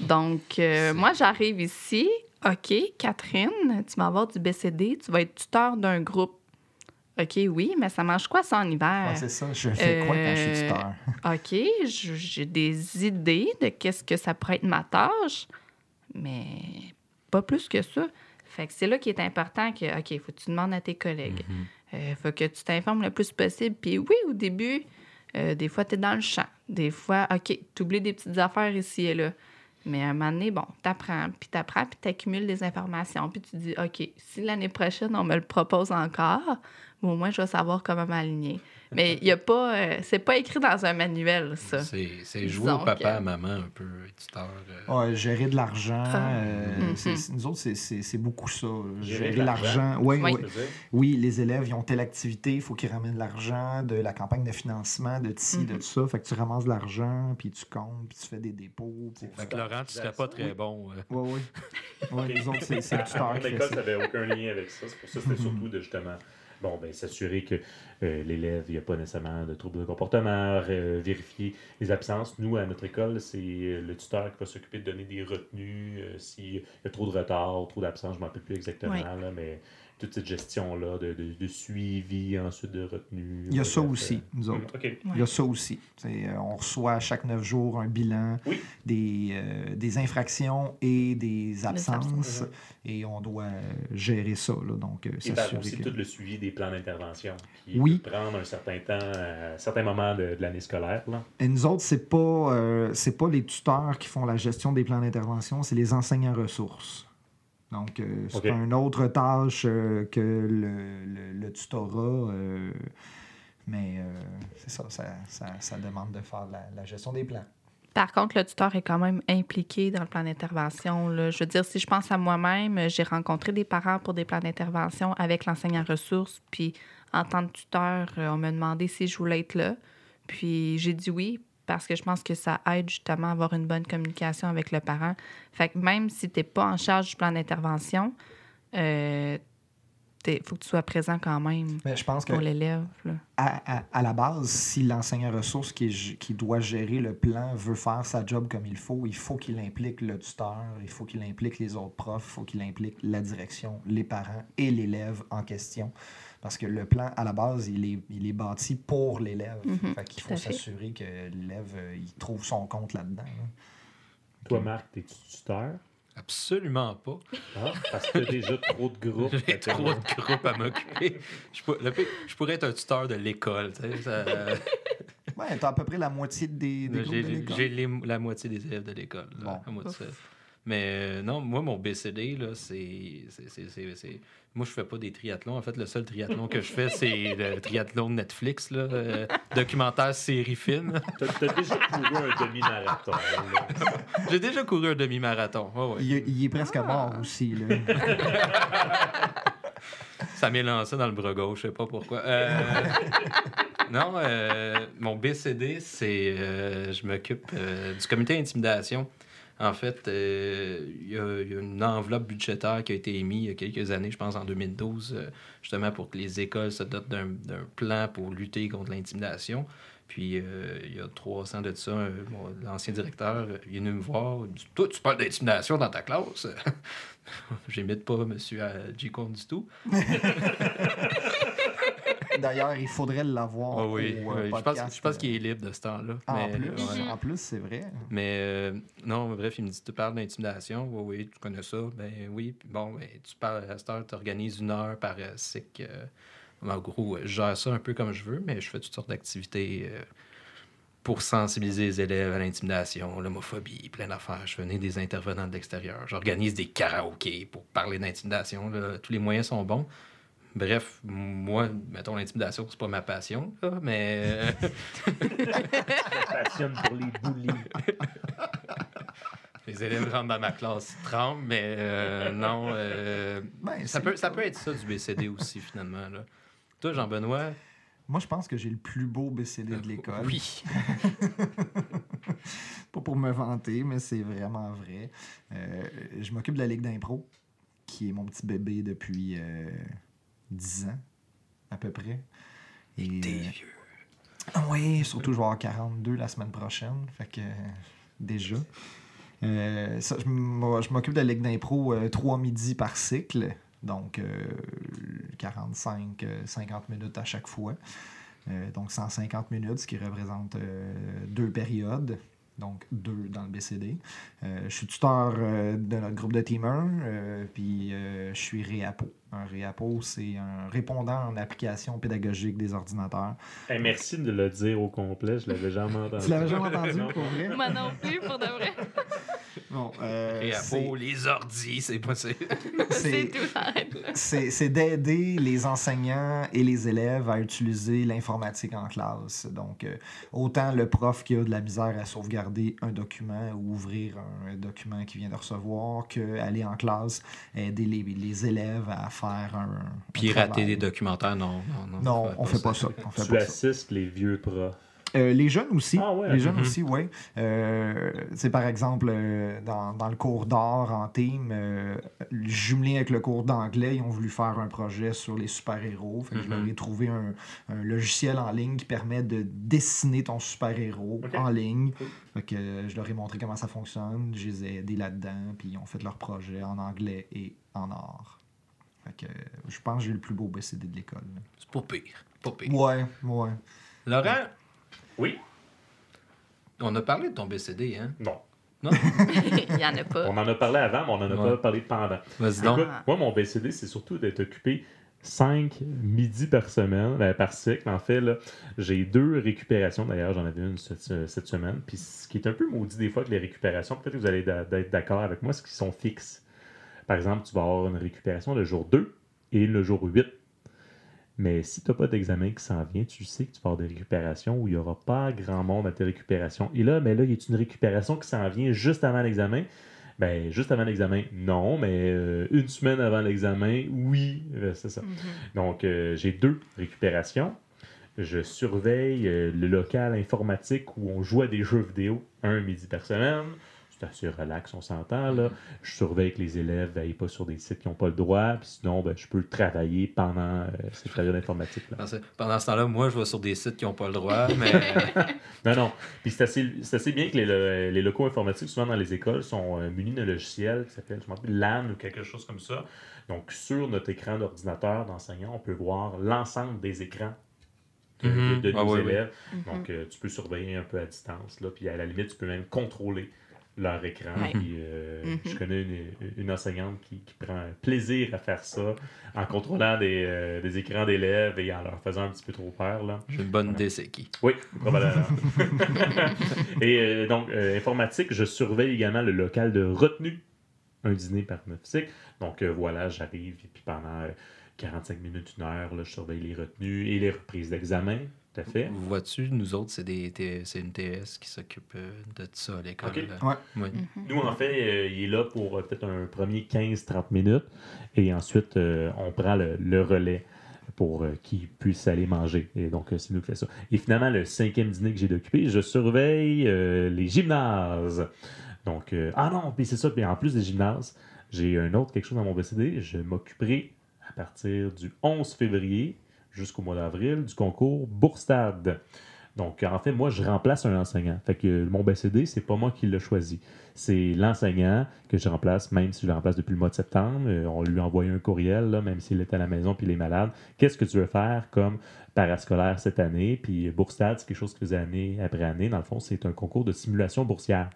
Donc, euh, moi, j'arrive ici. OK, Catherine, tu vas avoir du BCD, tu vas être tuteur d'un groupe. OK, oui, mais ça mange quoi ça en hiver? Ouais, c'est ça. Je fais quoi quand je suis Euh, tuteur? OK, j'ai des idées de qu'est-ce que ça pourrait être ma tâche, mais pas plus que ça. Fait que c'est là qui est important que, OK, faut que tu demandes à tes collègues. Euh, faut que tu t'informes le plus possible. Puis oui, au début, euh, des fois, tu es dans le champ. Des fois, OK, tu oublies des petites affaires ici et là. Mais à un moment donné, bon, t'apprends, puis t'apprends, puis t'accumules des informations. Puis tu dis, OK, si l'année prochaine, on me le propose encore, au moins, je vais savoir comment m'aligner. Mais il y a pas... euh, c'est pas écrit dans un manuel, ça. C'est, jouer au papa, que- à maman un peu, tuteur. euh. Ouais, gérer de l'argent. Ah. euh, Mhm. c'est- c'est- nous autres, c'est- beaucoup ça. Gérer l'argent. Oui, Oui. oui. Oui, les élèves, ils ont telle activité, il faut qu'ils ramènent de l'argent, de la campagne de financement, de ci, de Mhm. tout ça. Fait que tu ramasses de l'argent, puis tu comptes, puis tu fais des dépôts. Fait que Laurent, tu serais pas très bon. euh. Oui, oui. Ouais, nous autres, c'est c'est le À tuteur mon qui fait école, ça. ça n'avait aucun lien avec ça. C'est pour ça que c'était surtout de justement bon, ben, s'assurer que euh, l'élève, il n'y a pas nécessairement de troubles de comportement, euh, vérifier les absences. Nous, à notre école, c'est euh, le tuteur qui va s'occuper de donner des retenues s'il y a trop de retard, trop d'absence, je ne m'en rappelle plus exactement, Oui. là, mais toute cette gestion-là de, de- de suivi, ensuite de retenue. Il y a ça aussi, euh, nous autres. Il y a ça aussi. C'est, euh, on reçoit à chaque neuf jours un bilan Oui. des, euh, des infractions et des absences. Mhm. Et on doit gérer ça. Là, donc, Et par aussi que... tout le suivi des plans d'intervention qui Oui. peut prendre un certain temps, à certains moments de, de l'année scolaire. Là. Et nous autres, c'est pas, euh, c'est pas les tuteurs qui font la gestion des plans d'intervention, c'est les enseignants ressources. Donc, euh, c'est une autre tâche euh, que le, le- le tutorat. euh, mais euh, c'est ça ça, ça ça demande de faire la, la gestion des plans. Par contre, le tuteur est quand même impliqué dans le plan d'intervention. là. Je veux dire, si je pense à moi-même, j'ai rencontré des parents pour des plans d'intervention avec l'enseignant ressources. Puis, en tant que tuteur, on m'a demandé si je voulais être là. Puis, j'ai dit oui parce que je pense que ça aide justement à avoir une bonne communication avec le parent. Fait que même si tu n'es pas en charge du plan d'intervention, il faut que tu sois présent quand même Mais je pense que pour l'élève. à, à- à la base, si l'enseignant ressource qui doit gérer le plan veut faire sa job comme il faut, il faut qu'il implique le tuteur, il faut qu'il implique les autres profs, il faut qu'il implique la direction, les parents et l'élève en question. Parce que le plan, à la base, il est, il est bâti pour l'élève. Mhm, fait qu'il faut s'assurer que l'élève euh, il trouve son compte là-dedans. là. Toi, Marc, t'es tuteur? Absolument pas. Ah, parce que t'as déjà trop de groupes. J'ai trop de groupes à m'occuper. Je, pour- pourrais être un tuteur de l'école. tu sais, ça- Ouais, t'as à peu près la moitié des, des groupes de l'école. j'ai la moitié des élèves de l'école. Bon. à moi tout seul. Mais euh, non, moi, mon BCD, là, c'est. c'est- c'est- c'est- c'est- Moi, je fais pas des triathlons. En fait, le seul triathlon que je fais, c'est le triathlon de Netflix, là, euh, documentaire série film. T'as déjà couru un demi-marathon. J'ai déjà couru un demi-marathon. Ouais, ouais. Il, est- il est presque Ah. mort aussi. Là. Ça m'est lancé dans le bras gauche, je sais pas pourquoi. Euh, non, euh, mon BCD, c'est. euh, je m'occupe euh, du comité d'intimidation En fait, euh, il y, a une enveloppe budgétaire qui a été émise il y a quelques années, je pense en 2012, euh, justement pour que les écoles se dotent d'un plan pour lutter contre l'intimidation. Puis euh, il y a trois ans de ça, l'ancien directeur venu me voir. Toi, tu parles d'intimidation dans ta classe J'imite pas M. G. Comte du tout. D'ailleurs, il faudrait l'avoir. Ah oui, euh, je pense, podcast, je pense euh, qu'il est libre de ce temps-là. En mais, plus, ouais. en plus c'est vrai. Mais euh, non, bref, il me dit Tu parles d'intimidation Oui, oui, tu connais ça. Ben oui. Puis bon, ben, tu parles à cette heure, tu organises une heure par euh, cycle. euh, en gros, euh, je gère ça un peu comme je veux, mais je fais toutes sortes d'activités euh, pour sensibiliser les élèves à l'intimidation, l'homophobie, plein d'affaires. Je venais des intervenants de l'extérieur. J'organise des karaokés pour parler d'intimidation. Tous les moyens sont bons. Bref, moi, mettons, l'intimidation, c'est pas ma passion, là, mais. euh, passionne pour les bullies. Les élèves rentrent dans ma classe, ils tremblent, mais euh, non. euh, Ben, ça, peut, ça peut être ça du BCD aussi, finalement. Là. Toi, Jean-Benoît? Moi, je pense que j'ai le plus beau BCD de l'école. Oui. Pas pour me vanter, mais c'est vraiment vrai. Euh, je m'occupe de la Ligue d'impro, qui est mon petit bébé depuis euh, 10 ans, à peu près. Et, T'es euh, vieux. Oui, surtout je vais avoir 42 la semaine prochaine. Fait que euh, déjà. Euh, ça, je m'occupe de la Ligue d'impro euh, 3 midis par cycle. Donc euh, 45, euh, 50 minutes à chaque fois. Euh, donc 150 minutes, ce qui représente euh, deux périodes. Donc deux dans le BCD. Euh, je suis tuteur euh, de notre groupe de teamers. euh, puis euh, je suis réapo. Un réapo, c'est un répondant en application pédagogique des ordinateurs. Hey, merci de le dire au complet, je l'avais jamais entendu. Tu l'avais jamais entendu pour vrai? Moi non plus, pour de vrai. Bon, euh, les ordis, c'est pas c'est- tout, c'est- d'aider les enseignants et les élèves à utiliser l'informatique en classe. Donc, euh, autant le prof qui a de la misère à sauvegarder un document ou ouvrir un document qu'il vient de recevoir, qu'aller en classe, aider les, les élèves à faire un. un Pirater travail. des documentaires, non. Non, non, Non, on fait pas ça. On fait Tu pas ça. assistes les vieux profs. Euh, les jeunes aussi. Ah ouais, les jeunes Mhm. aussi, oui. Euh, c'est par exemple, euh, dans, dans le cours d'art en team, euh, jumelé avec le cours d'anglais, ils ont voulu faire un projet sur les super-héros. Fait que Je Mhm. leur ai trouvé un, un logiciel en ligne qui permet de dessiner ton super-héros en ligne. Fait que je leur ai montré comment ça fonctionne. Je les ai aidés là-dedans. Puis ils ont fait leur projet en anglais et en art. Fait que je pense que j'ai le plus beau BCD de l'école. C'est pas pire. Pas pire. Ouais, ouais. Laurent, Oui? on a parlé de ton BCD, hein? Non. Non? Il y en a pas. On en a parlé avant, mais on en a Ouais. pas parlé pendant. Vas-y donc. Écoute, moi, mon BCD, c'est surtout d'être occupé 5 midis par semaine, ben, par cycle. En fait, là, j'ai deux récupérations. D'ailleurs, j'en avais une cette, euh, cette semaine. Puis ce qui est un peu maudit des fois que les récupérations, peut-être que vous allez d'être d'accord avec moi, c'est qu'ils sont fixes. Par exemple, tu vas avoir une récupération le jour 2 et le jour 8. Mais si tu n'as pas d'examen qui s'en vient, tu sais que tu vas avoir des récupérations où il n'y aura pas grand monde à tes récupérations. Et là, mais là, il y a une récupération qui s'en vient juste avant l'examen? Ben, juste avant l'examen, non, mais euh, une semaine avant l'examen, oui, Euh, c'est ça. Mhm. Donc, euh, j'ai deux récupérations. Je surveille euh, le local informatique où on joue à des jeux vidéo un midi par semaine. C'est assez relax, on s'entend. là. Je surveille que les élèves n'aillent pas sur des sites qui n'ont pas le droit. Puis sinon, ben, je peux travailler pendant euh, cette période informatique. Là. Pendant ce- temps-là, moi, je vais sur des sites qui n'ont pas le droit, mais Non, non. Puis c'est assez, c'est assez bien que les, le- les locaux informatiques, souvent dans les écoles, sont euh, munis d'un logiciel qui s'appelle, je m'en rappelle, LAN ou quelque chose comme ça. Donc, sur notre écran d'ordinateur d'enseignant, on peut voir l'ensemble des écrans de, Mhm. de- de Ah nos oui, élèves. Mhm. Donc, euh, tu peux surveiller un peu à distance. Là, puis à la limite, tu peux même contrôler leur écran. Ouais. Puis, euh, Mhm. Je connais une, une enseignante qui, qui prend plaisir à faire ça en contrôlant des, euh, des écrans d'élèves et en leur faisant un petit peu trop peur. Là. j'ai une bonne idée, c'est qui. Oui, probablement. et euh, donc, euh, informatique, je surveille également le local de retenue. Un dîner par neuf cycles. Donc, euh, voilà, j'arrive et puis pendant euh, 45 minutes, une heure, là, je surveille les retenues et les reprises d'examen. Tout à fait. Vois-tu, nous autres, c'est des T- c'est une TS qui s'occupe euh, de ça à l'école. Ouais. Oui. Mhm. Nous, en fait, euh, il est là pour euh, peut-être un premier 15-30 minutes. Et ensuite, euh, on prend le, le relais pour euh, qu'il puisse aller manger. Et donc, euh, c'est nous qui fait ça. Et finalement, le cinquième dîner que j'ai d'occuper, je surveille euh, les gymnases. Donc, euh, ah non, puis c'est ça. Puis en plus des gymnases, j'ai un autre quelque chose dans mon BCD. Je m'occuperai à partir du 11 février jusqu'au mois d'avril du concours Bourstad. Donc, en fait, moi, je remplace un enseignant. Fait que mon BCD, c'est pas moi qui l'ai choisi. C'est l'enseignant que je remplace, même si je le remplace depuis le mois de septembre. Euh, on lui a envoyé un courriel, même s'il était à la maison puis il est malade. Qu'est-ce que tu veux faire comme parascolaire cette année? Puis Bourstad, c'est quelque chose que faisait année après année. Dans le fond, c'est un concours de simulation boursière.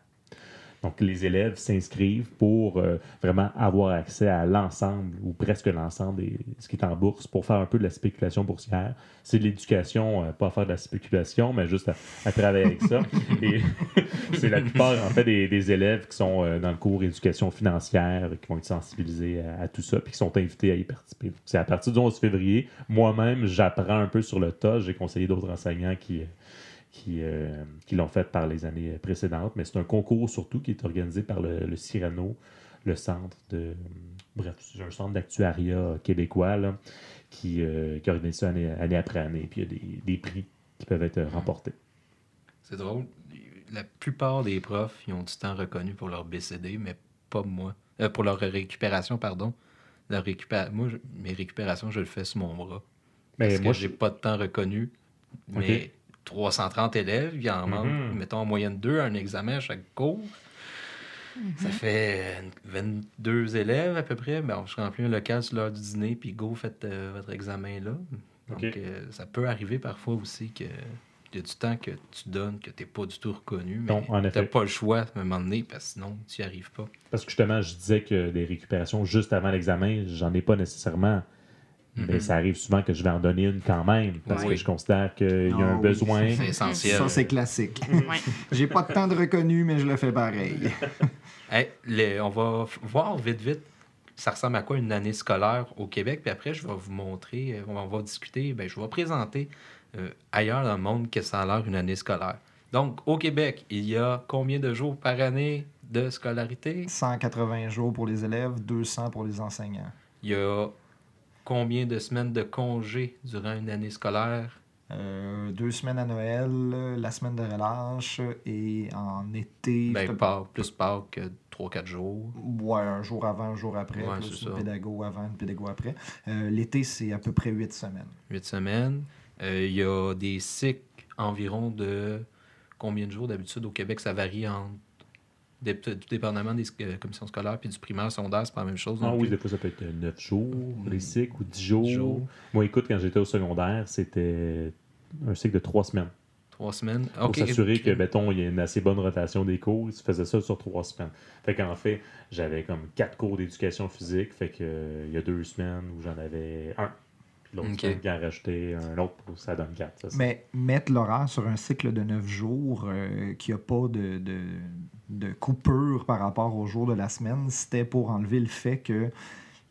Donc, les élèves s'inscrivent pour euh, vraiment avoir accès à l'ensemble ou presque l'ensemble de ce qui est en bourse pour faire un peu de la spéculation boursière. C'est de l'éducation, euh, pas faire de la spéculation, mais juste à, travailler avec ça. Et c'est la plupart, en fait, des, élèves qui sont euh, dans le cours éducation financière, qui vont être sensibilisés à, tout ça, puis qui sont invités à y participer. C'est à partir du 11 février. Moi-même, j'apprends un peu sur le tas. J'ai conseillé d'autres enseignants qui qui, euh, qui l'ont fait par les années précédentes. Mais c'est un concours surtout qui est organisé par le, le Cyrano, le centre de. Bref, c'est un centre d'actuariat québécois là, qui, euh, qui organise ça année, après année. Puis il y a des, des prix qui peuvent être remportés. C'est drôle. La plupart des profs, ils ont du temps reconnu pour leur BCD, mais pas moi. Euh, pour leur récupération, pardon. Leur Moi, mes récupérations, je le fais sur mon bras. Mais parce moi, que j'ai pas de temps reconnu. Mais 330 élèves, il y en manque, mhm. mettons, en moyenne deux, un examen à chaque cours. Ça mhm. fait 22 élèves à peu près. Ben, je remplis un local sur l'heure du dîner, puis go, faites euh, votre examen là. Donc, euh, ça peut arriver parfois aussi que y a du temps que tu donnes que tu n'es pas du tout reconnu, mais tu n'as pas le choix à un moment donné, parce que sinon, tu n'y arrives pas. Parce que justement, je disais que des récupérations juste avant l'examen, j'en ai pas nécessairement. Mais mhm. ça arrive souvent que je vais en donner une quand même, parce que je considère qu'il y a un ah besoin. C'est essentiel. Ça, c'est classique. J'ai pas de temps de reconnu, mais je le fais pareil. on va voir vite, vite, ça ressemble à quoi une année scolaire au Québec, puis après, je vais vous montrer, euh, on va discuter, ben, je vais présenter euh, ailleurs dans le monde que ça a l'air une année scolaire. Donc, au Québec, il y a combien de jours par année de scolarité? 180 jours pour les élèves, 200 pour les enseignants. Il y a combien de semaines de congés durant une année scolaire? Euh, deux semaines à Noël, la semaine de relâche et en été. Ben, pas, plus pas que trois, quatre jours. Ouais, un jour avant, un jour après. Ouais, plus une pédago avant, une pédago après. Euh, l'été, c'est à peu près huit semaines. Huit semaines. Euh, il y a des cycles environ de combien de jours? D'habitude au Québec? Ça varie entre dépendamment des euh, commissions scolaires puis du primaire, secondaire, c'est pas la même chose. Ah oui, des fois ça peut être 9 jours, les mm. cycles, ou 10 jours. Moi, écoute, quand j'étais au secondaire, c'était un cycle de 3 semaines. 3 semaines. Pour s'assurer que, mettons, il y a une assez bonne rotation des cours, tu faisais ça sur 3 semaines. Fait qu'en fait, j'avais comme 4 cours d'éducation physique, fait que euh, il y a 2 semaines où j'en avais un. L'autre okay. qui en rajouter un autre, ça donne 4. Mais mettre l'horaire sur un cycle de 9 jours euh, qui n'a pas de, de, de, coupure par rapport au jour de la semaine, c'était pour enlever le fait que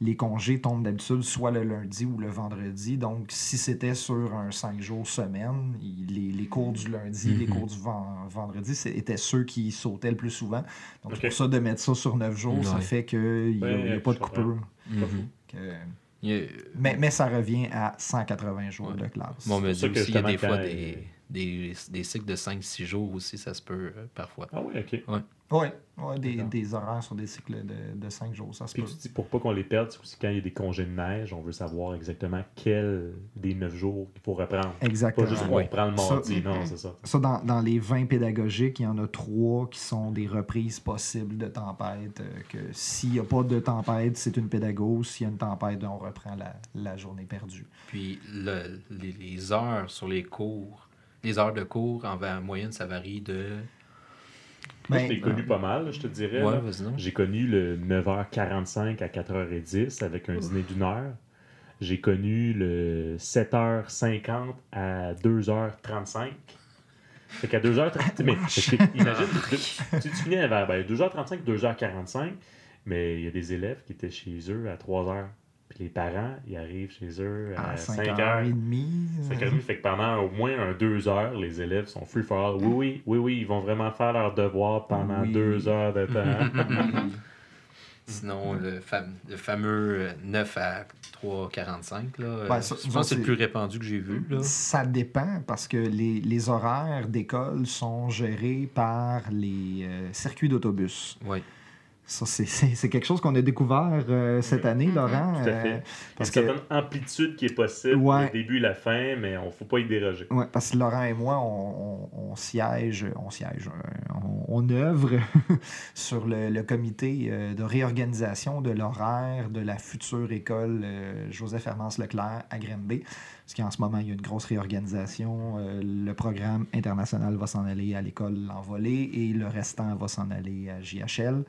les congés tombent d'habitude soit le lundi ou le vendredi. Donc, si c'était sur un 5 jours semaine, les, les, cours du lundi, les mhm. cours du vendredi, c'était ceux qui sautaient le plus souvent. Donc, c'est pour ça de mettre ça sur 9 jours, ça fait qu'il n'y a, pas de coupure. Mais, mais ça revient à 180 jours de classe. Bon, mais aussi, il y a des fois des, des, des, cycles de 5-6 jours aussi, ça se peut euh, parfois. Ah oui, OK. Ouais. Oui, ouais, des, des, horaires sur des cycles de, de 5 jours, ça se Puis peut. tu dis, pour pas qu'on les perde, c'est aussi quand il y a des congés de neige, on veut savoir exactement quel des 9 jours il faut reprendre. Exactement. Pas juste on reprend le mardi, non, c'est ça. Ça, dans, dans, les 20 pédagogiques, il y en a 3 qui sont des reprises possibles de tempête. Euh, que s'il n'y a pas de tempête, c'est une pédago. S'il y a une tempête, on reprend la, la journée perdue. Puis le, les, les heures sur les cours les heures de cours, en, moyenne, ça varie de. Moi, je l'ai connu pas mal, je te dirais. J'ai connu le 9h45 à 4h10 avec un dîner d'une heure. J'ai connu le 7h50 à 2h35. Fait qu'à 2h30, mais imagine, tu, tu finis vers 2h35, 2h45, mais il y a des élèves qui étaient chez eux à 3h. Puis les parents, ils arrivent chez eux à, 5h30. 5h30. Fait que pendant au moins un 2 heures, les élèves sont free for all. Oui, oui, oui, oui, ils vont vraiment faire leur devoir pendant 2 heures de temps. Sinon, le, fam- le fameux euh, 9 à 3,45, là, euh, Ouais, ça- je pense que c'est le plus répandu que j'ai vu. Là. Ça dépend parce que les, les horaires d'école sont gérés par les euh, circuits d'autobus. Ouais. Ça, c'est- quelque chose qu'on a découvert euh, cette année, Mhm. Laurent. Tout à euh, fait. parce Parce que une certaine amplitude qui est possible, Ouais. le début et la fin, mais on ne faut pas y déroger. Ouais, parce que Laurent et moi, on, on- on siège, on siège, euh, on, on œuvre sur le, le comité euh, de réorganisation de l'horaire de la future école euh, Joseph Hermance Leclerc à Granby. Parce qu'en ce moment, il y a une grosse réorganisation. Euh, le programme international va s'en aller à l'école L'Envolée et le restant va s'en aller à JHL.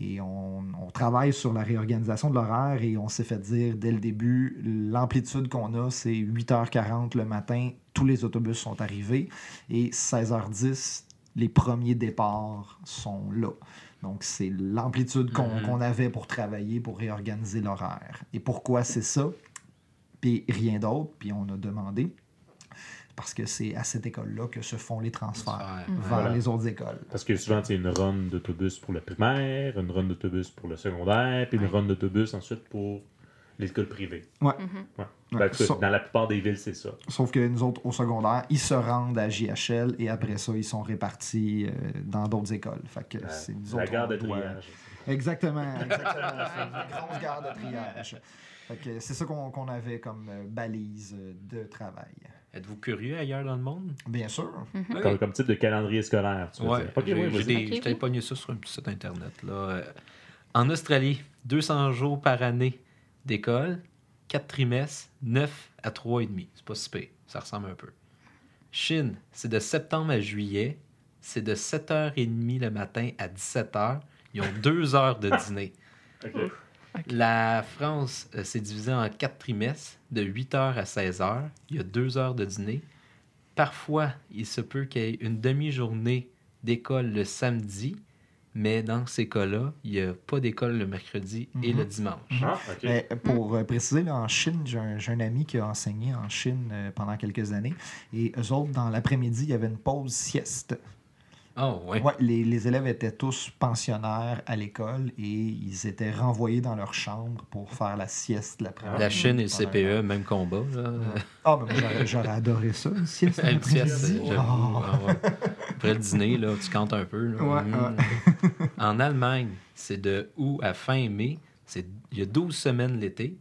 Et on, on travaille sur la réorganisation de l'horaire et on s'est fait dire dès le début, l'amplitude qu'on a, c'est 8h40 le matin, tous les autobus sont arrivés et 16h10, les premiers départs sont là. Donc, c'est l'amplitude qu'on Mhm. qu'on avait pour travailler, pour réorganiser l'horaire. Et pourquoi c'est ça? Puis rien d'autre. Puis on a demandé, parce que c'est à cette école-là que se font les transferts Transfert. vers Voilà. les autres écoles. Parce que souvent, c'est une run d'autobus pour le primaire, une run d'autobus pour le secondaire, puis une Ouais. run d'autobus ensuite pour l'école privée. Mhm. Ouais. Ouais. Ben, écoute, Sauf- dans la plupart des villes, c'est ça. Sauf que nous autres, au secondaire, ils se rendent à JHL et après ça, ils sont répartis euh, dans d'autres écoles. Fait que La, c'est nous la autres, gare de doit- triage. Exactement, exactement. c'est une grosse gare de triage. Fait que c'est ça qu'on avait comme euh, balise euh, de travail. Êtes-vous curieux ailleurs dans le monde? Bien sûr. Mhm. Comme, comme type de calendrier scolaire, tu Ouais, dire. Ok, j'ai oui, j'ai vas-y. des- Ok, j'ai oui. allé pogner ça sur un petit site internet. Là. Euh, en Australie, 200 jours par année d'école, 4 trimestres, 9 à 3,5. C'est pas si pire, ça ressemble un peu. Chine, c'est de septembre à juillet, c'est de 7h30 le matin à 17h. Ils ont deux heures de dîner. La France, euh, c'est divisé en quatre trimestres, de 8h à 16h. Il y a deux heures de dîner. Parfois, il se peut qu'il y ait une demi-journée d'école le samedi, mais dans ces cas-là, il n'y a pas d'école le mercredi et Mhm. le dimanche. Ah, ok. Mais pour euh, préciser, là, en Chine, j'ai un, un ami qui a enseigné en Chine euh, pendant quelques années. Et eux autres, dans l'après-midi, il y avait une pause sieste. Oh, ouais. Ouais, les, les élèves étaient tous pensionnaires à l'école et ils étaient renvoyés dans leur chambre pour faire la sieste l'après-midi. La Chine et le CPE, même combat. Là. Ah, moi, j'aurais, adoré ça, une sieste. Une sieste, j'avoue. Ah. Ah ouais. Après le dîner, là, tu cantes un peu. là. Mm. En Allemagne, c'est de août à fin mai. Il y a 12 semaines l'été.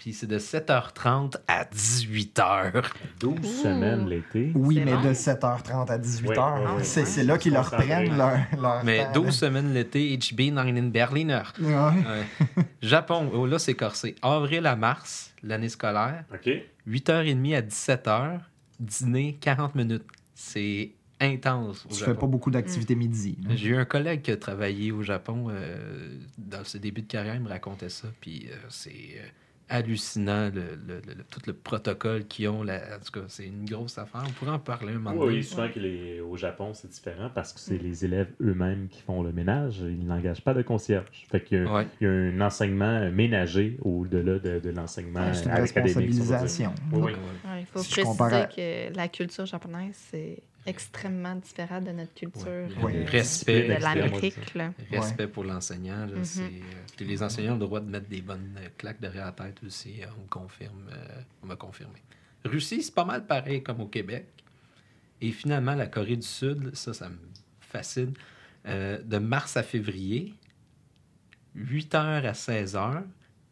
Puis c'est de 7h30 à 18h. 12 Ouh. semaines l'été. Oui, mais long. de 7h30 à 18h. Ouais, ouais, ouais. c'est, là qu'ils leur prennent leur, leur Mais temps, 12 semaines l'été, HB dans den Berliner. là. Ouais. Ouais. Japon, oh, là c'est corsé. Avril à mars, l'année scolaire. OK. 8h30 à 17h, dîner 40 minutes. C'est intense. Au Tu Japon. fais pas beaucoup d'activités midi. là. J'ai eu un collègue qui a travaillé au Japon euh, dans ses débuts de carrière, il me racontait ça. Puis euh, c'est euh, hallucinant le, le- le- tout le protocole qu'ils ont. Là. En tout cas, c'est une grosse affaire. On pourrait en parler un moment Oui, donné. souvent que les- au Japon, c'est différent parce que c'est les élèves eux-mêmes qui font le ménage. Ils n'engagent pas de concierge. Fait qu'il y a, Ouais. il y a un enseignement ménager au-delà de, de l'enseignement Ouais, c'est une académique. responsabilisation. Oui, oui. Ouais. Ouais, il faut Si je préciser à- que la culture japonaise, c'est extrêmement différent de notre culture. Ouais. euh, Respect. de L'extrême, l'Amérique. là. Respect pour l'enseignant. là, Mhm. c'est, euh, puis les enseignants ont le droit de mettre des bonnes euh, claques derrière la tête aussi. euh, On me confirme. euh, on m'a confirmé. Russie, c'est pas mal pareil comme au Québec. Et finalement, la Corée du Sud, ça, ça me fascine. Euh, de mars à février, 8h à 16h.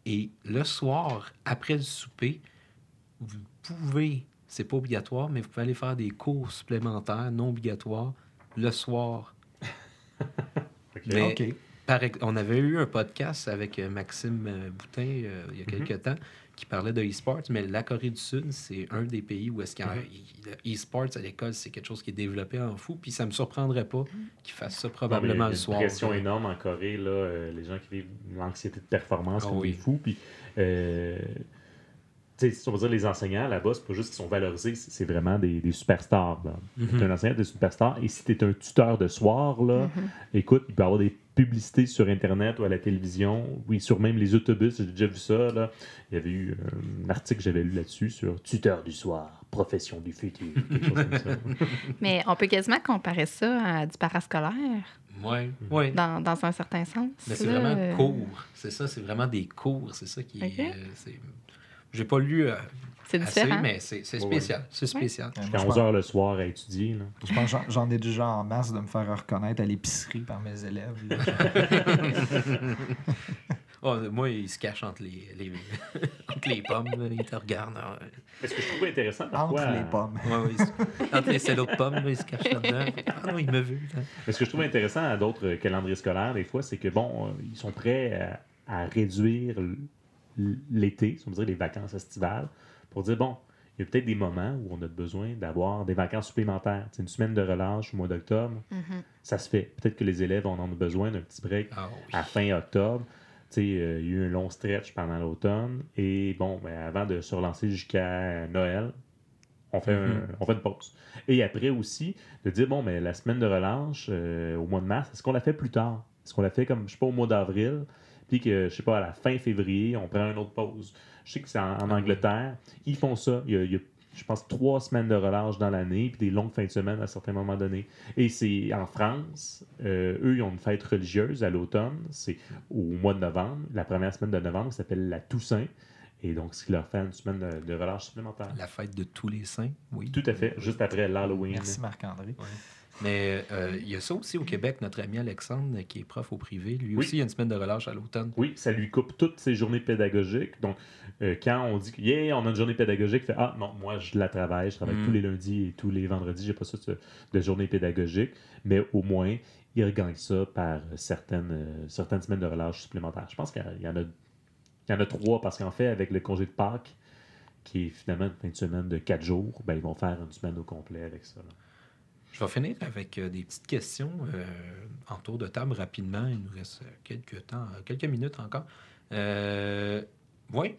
Et le soir, après le souper, vous pouvez, c'est pas obligatoire, mais vous pouvez aller faire des cours supplémentaires non obligatoires le soir. OK. Mais- OK. Par on avait eu un podcast avec euh, Maxime euh, Boutin euh, il y a quelques temps qui parlait de e-sports, mais la Corée du Sud, c'est un des pays où est-ce qu'il y a Mhm. le e-sports à l'école, c'est quelque chose qui est développé en fou, puis ça me surprendrait pas qu'ils fassent ça Non, mais probablement il y a le une soir. pression énorme en Corée, là, euh, les gens qui vivent l'anxiété de performance Ah comme oui. des fous. Puis, euh, si on va dire les enseignants là-bas, c'est pas juste qu'ils sont valorisés, c'est vraiment des, des superstars. là. T'es un enseignant, t'es un superstar. Et si t'es un tuteur de soir, là, Mhm. écoute, il peut y avoir des publicités sur Internet ou à la télévision, oui, sur même les autobus, j'ai déjà vu ça. Là. Il y avait eu euh, un article que j'avais lu là-dessus sur tuteur du soir, profession du futur, quelque chose comme ça. Mais on peut quasiment comparer ça à du parascolaire, Ouais, ouais. dans, dans un certain sens. Mais c'est là. vraiment court. C'est ça, c'est vraiment des cours. C'est ça qui euh, c'est- J'ai pas lu euh, C'est assez, différent. mais c'est c'est Ouais, spécial. C'est spécial. Euh, moi, Jusqu'à je 11 pense- h le soir à étudier. Là. Je pense que j'en- j'en ai déjà en masse de me faire reconnaître à l'épicerie par mes élèves. Oh, moi, il se cache entre les, les, entre les pommes. là, il te regarde. ah, ouais. Mais ce que je trouvais intéressant parfois. Entre les pommes. Ouais, se- entre les cellos de pommes, là, il se cache là-dedans. Ah non, il me veut. là. Mais ce que je trouve intéressant à d'autres euh, calendriers scolaires, des fois, c'est que, bon, euh, ils sont prêts à, à réduire l'été, si on veut dire les vacances estivales, pour dire, bon, il y a peut-être des moments où on a besoin d'avoir des vacances supplémentaires. C'est une semaine de relâche au mois d'octobre, Mhm. ça se fait. Peut-être que les élèves en ont besoin d'un petit break Ah oui. à fin octobre. Tu sais, euh, il y a eu un long stretch pendant l'automne. Et bon, ben, avant de se relancer jusqu'à Noël, on fait, un- Mhm. on fait une pause. Et après aussi, de dire, bon, mais la semaine de relâche euh, au mois de mars, est-ce qu'on la fait plus tard? Est-ce qu'on la fait comme, je sais pas, au mois d'avril? Puis que, je sais pas, à la fin février, on prend une autre pause. Je sais que c'est en, en Angleterre. Ils font ça. Il y a, il y a, je pense, trois semaines de relâche dans l'année, puis des longues fins de semaine à certains moments donnés. Et c'est en France, euh, eux, ils ont une fête religieuse à l'automne. C'est au mois de novembre, la première semaine de novembre, qui s'appelle la Toussaint. Et donc, ce qui leur fait une semaine de, de relâche supplémentaire. La fête de tous les saints, oui. Tout à fait, juste après l'Halloween. Merci Marc-André. Mais euh, il y a ça aussi au Québec, notre ami Alexandre, qui est prof au privé. Lui Oui. aussi, il y a une semaine de relâche à l'automne. Oui, ça lui coupe toutes ses journées pédagogiques. Donc, euh, quand on dit que, yeah, on a une journée pédagogique, il fait Ah, non, moi, je la travaille. Je travaille Mm. tous les lundis et tous les vendredis. J'ai pas ça de, de journée pédagogique. Mais au moins, il regagne ça par certaines, euh, certaines semaines de relâche supplémentaires. Je pense qu'il y en a, il y en a trois parce qu'en fait, avec le congé de Pâques, qui est finalement une fin de semaine de quatre jours, ben, ils vont faire une semaine au complet avec ça. là. Je vais finir avec euh, des petites questions euh, en tour de table rapidement. Il nous reste quelques temps, euh, quelques minutes encore. Oui.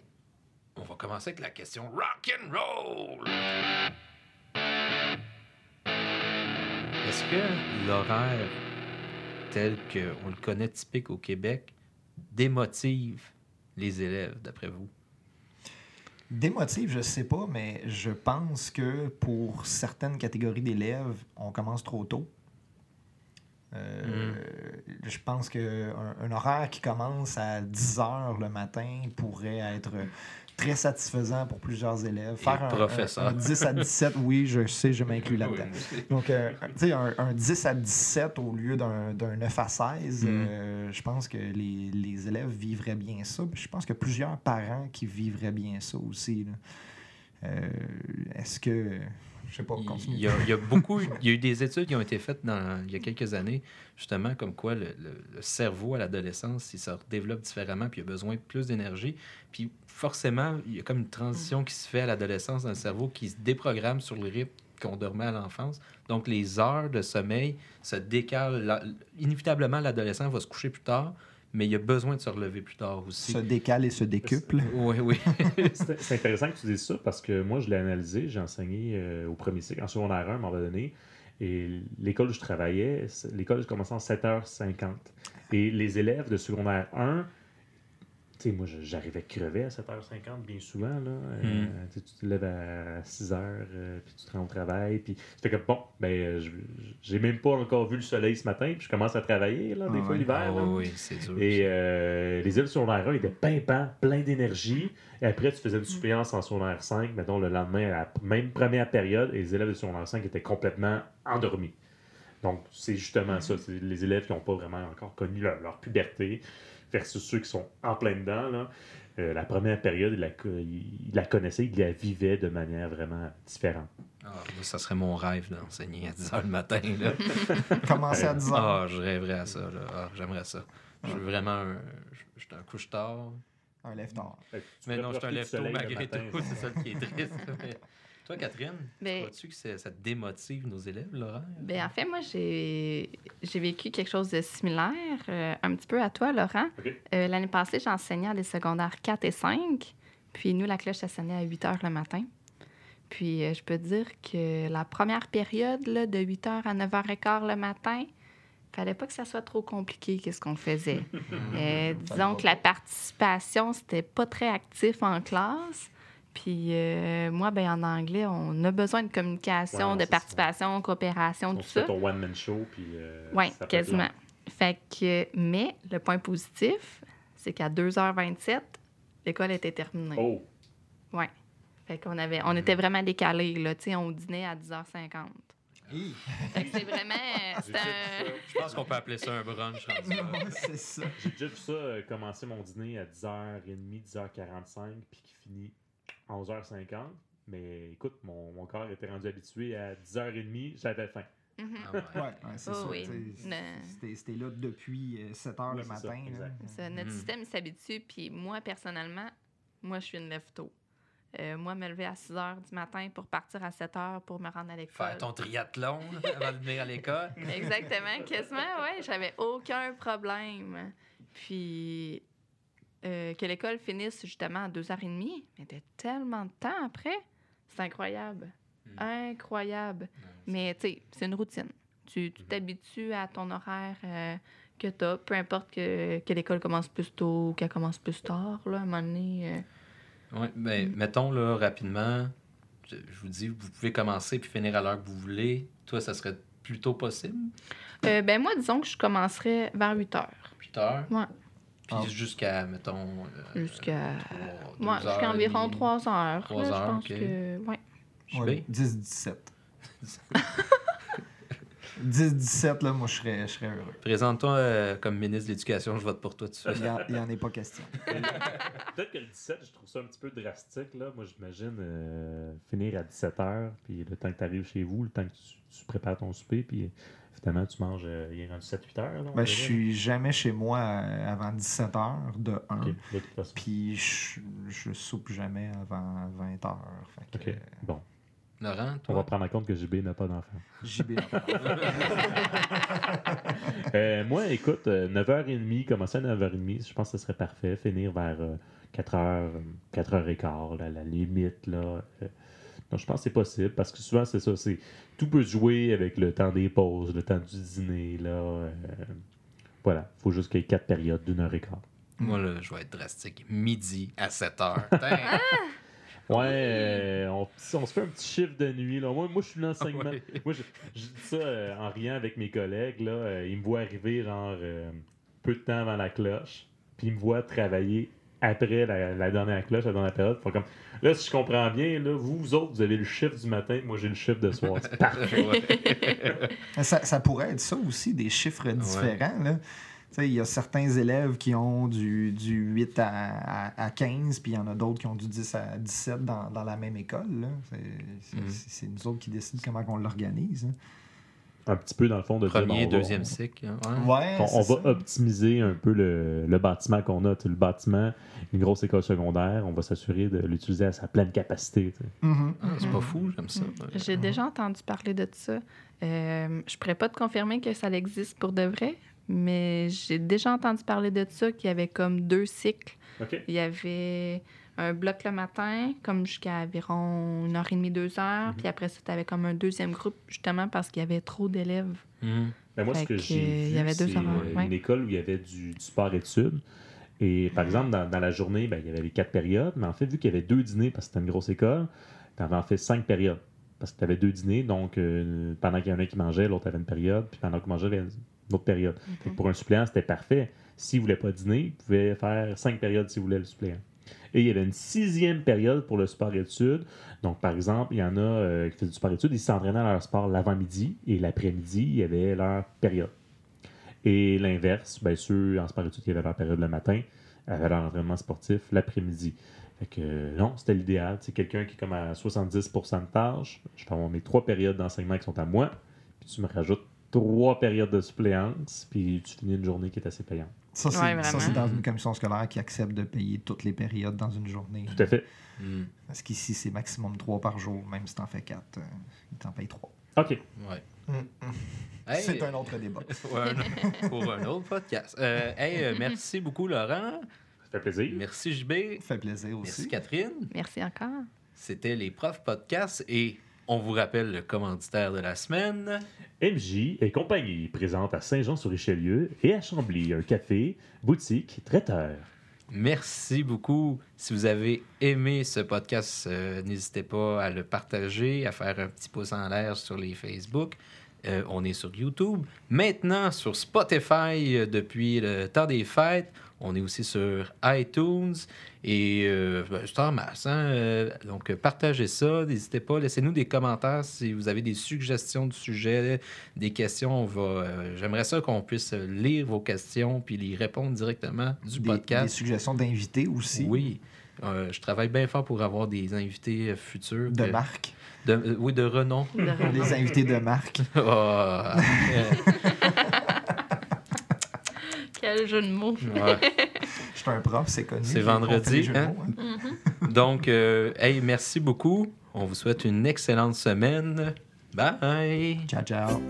On va commencer avec la question rock and roll. Est-ce que l'horaire tel qu'on le connaît typique au Québec démotive les élèves, d'après vous? Démotive, je sais pas, mais je pense que pour certaines catégories d'élèves, on commence trop tôt. Euh, Je pense qu'un un horaire qui commence à 10 heures le matin pourrait être très satisfaisant pour plusieurs élèves. Faire un, professeur. un- un 10 à 17, oui, je sais, je m'inclus là-dedans. Donc, euh, tu sais, un, un 10 à 17 au lieu d'un d'un 9 à 16, Mm. euh, je pense que les, les élèves vivraient bien ça. Puis je pense que plusieurs parents qui vivraient bien ça aussi. Euh, Est-ce que. Je sais pas, Il continue. il y, a, il y a beaucoup, il y a eu des études qui ont été faites dans, il y a quelques années, justement, comme quoi le, le- le cerveau à l'adolescence, il se développe différemment, puis il a besoin de plus d'énergie. Puis forcément, il y a comme une transition qui se fait à l'adolescence dans le cerveau qui se déprogramme sur le rythme qu'on dormait à l'enfance. Donc les heures de sommeil se décalent. Inévitablement, l'adolescent va se coucher plus tard, mais il a besoin de se relever plus tard aussi. se décale et se décuple. Oui, oui. C'est intéressant que tu dises ça parce que moi, je l'ai analysé. J'ai enseigné euh, au premier cycle, en secondaire 1, à un moment donné. Et l'école où je travaillais, l'école commençait en 7h50. Et les élèves de secondaire 1, tu sais, moi, j'arrivais crevé à 7h50 bien souvent. Là. Euh, tu sais, tu te lèves à 6h, puis tu te rends au travail. Puis tu fais comme, bon, ben, euh, je- j'ai même pas encore vu le soleil ce matin, puis je commence à travailler, là, des Ah fois, l'hiver. Ah oui, c'est dur. Et euh, les élèves secondaire 1 étaient pimpants, pleins d'énergie. Et après, tu faisais une suppléance en secondaire 5, mettons le lendemain, à la même première période, et les élèves de secondaire 5 étaient complètement endormis. Donc, c'est justement ça. C'est les élèves qui n'ont pas vraiment encore connu leur, leur puberté versus ceux qui sont en plein dedans. Là. Euh, la première période, ils la, co- ils la connaissaient, ils la vivaient de manière vraiment différente. Ah, moi, ça serait mon rêve d'enseigner à 10 h le matin. Là. Commencer à 10 heures. Ah, je rêverais à ça. Là. Ah, J'aimerais ça. Je suis vraiment un. Je je suis un couche-tard. Un lève-tard. Mais non, je suis un lève-tôt malgré tout. C'est ça qui est triste. Mais Toi, Catherine, Ben- crois-tu que ça démotive nos élèves, l'horaire? Ben, en fait, moi, j'ai j'ai vécu quelque chose de similaire, euh, un petit peu à toi, Laurent. Euh, L'année passée, j'enseignais à des secondaires 4 et 5. Puis nous, la cloche, ça sonnait à 8 heures le matin. Puis euh, je peux te dire que la première période, là, de 8 heures à 9 h 15 le matin, fallait pas que ça soit trop compliqué, qu'est-ce qu'on faisait. Euh, disons que la participation, c'était pas très actif en classe. Puis euh, moi, ben, en anglais, on a besoin de communication, Ouais, de c'est ça. participation, coopération, On tout se fait ça. ton one-man show, puis. euh, Oui, quasiment. Fait que, mais le point positif, c'est qu'à 2h27, l'école était terminée. Oh! Ouais. Fait qu'on avait, on était vraiment décalés, là. Tu sais, on dînait à 10h50. Fait que c'est vraiment. euh, C'est un. Je pense qu'on peut appeler ça un brunch. c'est ça. J'ai déjà vu ça commencer mon dîner à 10h30, 10h45, puis qui finit 11h50. Mais écoute, mon, mon corps était rendu habitué à 10h30, j'avais faim. Ah ouais. Ouais, ouais, c'est Oh oui. C'était c'était là depuis 7 h Oui, le ça, matin. ça, notre Mhm. système s'habitue. Puis moi, personnellement, moi, je suis une lève-tôt. Euh, moi, me lever à 6 h du matin pour partir à 7 h pour me rendre à l'école. Faire ton triathlon avant de venir à l'école. Exactement, quasiment, ouais. J'avais aucun problème. Puis euh, que l'école finisse justement à 2h30, mais t'as tellement de temps après. C'est incroyable. Mm. Incroyable. Mais tu sais, c'est une routine. Tu tu t'habitues à ton horaire euh, que tu as, peu importe que, que l'école commence plus tôt ou qu'elle commence plus tard. Là, à un moment donné, euh, Oui, ben, mettons là, rapidement, je, je vous dis, vous pouvez commencer puis finir à l'heure que vous voulez. Toi, ça serait plutôt possible? euh, ben moi, disons que je commencerais vers 8 heures. 8 heures? Ouais. Puis Ah. jusqu'à, mettons. euh, Jusqu'à. Ouais, heures jusqu'à environ demie. 3 heures. Trois là, heures, je pense ok. que. Ouais. Ouais, bien. 10-17. 10-17, là, moi, je serais, je serais heureux. Présente-toi euh, comme ministre de l'Éducation, je vote pour toi tout de suite. Il n'y en, est pas question. Peut-être que le 17, je trouve ça un petit peu drastique. Là. Moi, j'imagine euh, finir à 17h, puis le temps que tu arrives chez vous, le temps que tu, tu prépares ton souper, puis finalement, tu manges, euh, il est rendu 7-8 heures. là, Ben, je suis jamais chez moi euh, avant 17 h de 1. là. Ok, de toute façon. Puis je, je soupe jamais avant 20 h. Fait que, Ok, bon. Laurent, On va toi? prendre en compte que JB n'a pas d'enfant. euh, JB. Euh, moi, écoute, euh, 9h30, commencer à 9h30, je pense que ce serait parfait. Finir vers 4h, 4h15, là, à la limite. Là. Euh, donc, je pense que c'est possible parce que souvent, c'est ça. c'est Tout peut se jouer avec le temps des pauses, le temps du dîner. Là, euh, voilà, il faut juste qu'il y ait 4 périodes d'une heure et quart. Moi, là, je vais être drastique. Midi à 7 heures. Ouais, euh, on, on se fait un petit chiffre de nuit. Là. Moi, moi, je suis l'enseignement. Ouais. Moi, je, je dis ça euh, en riant avec mes collègues. Là, Euh, ils me voient arriver genre euh, peu de temps avant la cloche, puis ils me voient travailler après la, la dernière cloche, la dernière période. Faut comme, là, si je comprends bien, là, vous, vous autres, vous avez le chiffre du matin, moi, j'ai le chiffre de soir. C'est parfait. Ça pourrait être ça aussi, des chiffres différents. là. Tu sais, Il y a certains élèves qui ont du, du 8 à, à, à 15, puis il y en a d'autres qui ont du 10 à 17 dans, dans la même école. C'est- c'est nous autres qui décident comment on l'organise. hein. Un petit peu, dans le fond, de dire, Premier, bon, on va- deuxième cycle. hein, ouais. Ouais, On, va ça. optimiser un peu le, le bâtiment qu'on a. Le bâtiment, une grosse école secondaire, on va s'assurer de l'utiliser à sa pleine capacité. Mhm. Ah, c'est pas fou, j'aime ça. J'ai déjà entendu parler de ça. Euh, je pourrais pas te confirmer que ça existe pour de vrai, mais j'ai déjà entendu parler de ça, qu'il y avait comme deux cycles. Il y avait un bloc le matin, comme jusqu'à environ une heure et demie, deux heures. Mhm. Puis après ça, tu avais comme un deuxième groupe, justement parce qu'il y avait trop d'élèves. Mhm. Ben, moi, ce que que, j'ai il y vu, avait deux c'est horaires, euh, ouais. une école où il y avait du, du sport-études. Et par exemple, dans, dans la journée, ben, il y avait les quatre périodes. Mais en fait, vu qu'il y avait deux dîners, parce que c'était une grosse école, tu avais en fait cinq périodes. Parce que tu avais deux dîners, donc euh, pendant qu'il y en a un qui mangeait, l'autre avait une période, puis pendant qu'il mangeait, il y avait autre période. Pour un suppléant, c'était parfait. S'il ne voulait pas dîner, il pouvait faire cinq périodes s'il voulait le suppléant. Et il y avait une sixième période pour le sport-études. Donc, par exemple, il y en a euh, qui faisaient du sport-études, ils s'entraînaient à leur sport l'avant-midi et l'après-midi, il y avait leur période. Et l'inverse, bien, ceux en sport-études qui avaient leur période le matin avaient leur entraînement sportif l'après-midi. Fait que euh, non, c'était l'idéal. C'est quelqu'un qui est comme à 70% de tâches. Je avoir mes trois périodes d'enseignement qui sont à moi. Puis tu me rajoutes trois périodes de suppléance. Puis tu finis une journée qui est assez payante. Ça, c'est Ouais, dans une commission scolaire qui accepte de payer toutes les périodes dans une journée. Tout à fait. Mhm. Parce qu'ici, c'est maximum 3 par jour. Même si t'en fais 4, ils t'en payent 3. OK. Ouais. Hey, C'est un autre débat. Pour un autre podcast. Euh, hey, euh, merci beaucoup, Laurent. Ça fait plaisir. Merci JB. Ça fait plaisir aussi. Merci Catherine. Merci encore. C'était les profs podcasts et on vous rappelle le commanditaire de la semaine. MJ et compagnie présente à Saint-Jean-sur-Richelieu et à Chambly un café, boutique, traiteur. Merci beaucoup. Si vous avez aimé ce podcast, euh, n'hésitez pas à le partager, à faire un petit pouce en l'air sur les Facebook. Euh, on est sur YouTube. Maintenant, sur Spotify euh, depuis le temps des fêtes. On est aussi sur iTunes. Et euh, ben, c'est en masse. hein. Euh, donc, euh, partagez ça. N'hésitez pas. Laissez-nous des commentaires si vous avez des suggestions de sujets, des questions. On va, euh, J'aimerais ça qu'on puisse lire vos questions puis les répondre directement du Des, podcast. des suggestions d'invités aussi. Oui. Euh, je travaille bien fort pour avoir des invités futurs. De que- marque. de- euh, oui, de renom. De renom. Les invités de marque. Ah, euh, Quel jeu de mots. ouais. Je suis un prof, c'est connu. C'est vendredi, hein? hein. Donc, euh, hey, merci beaucoup. On vous souhaite une excellente semaine. Bye! Ciao, ciao.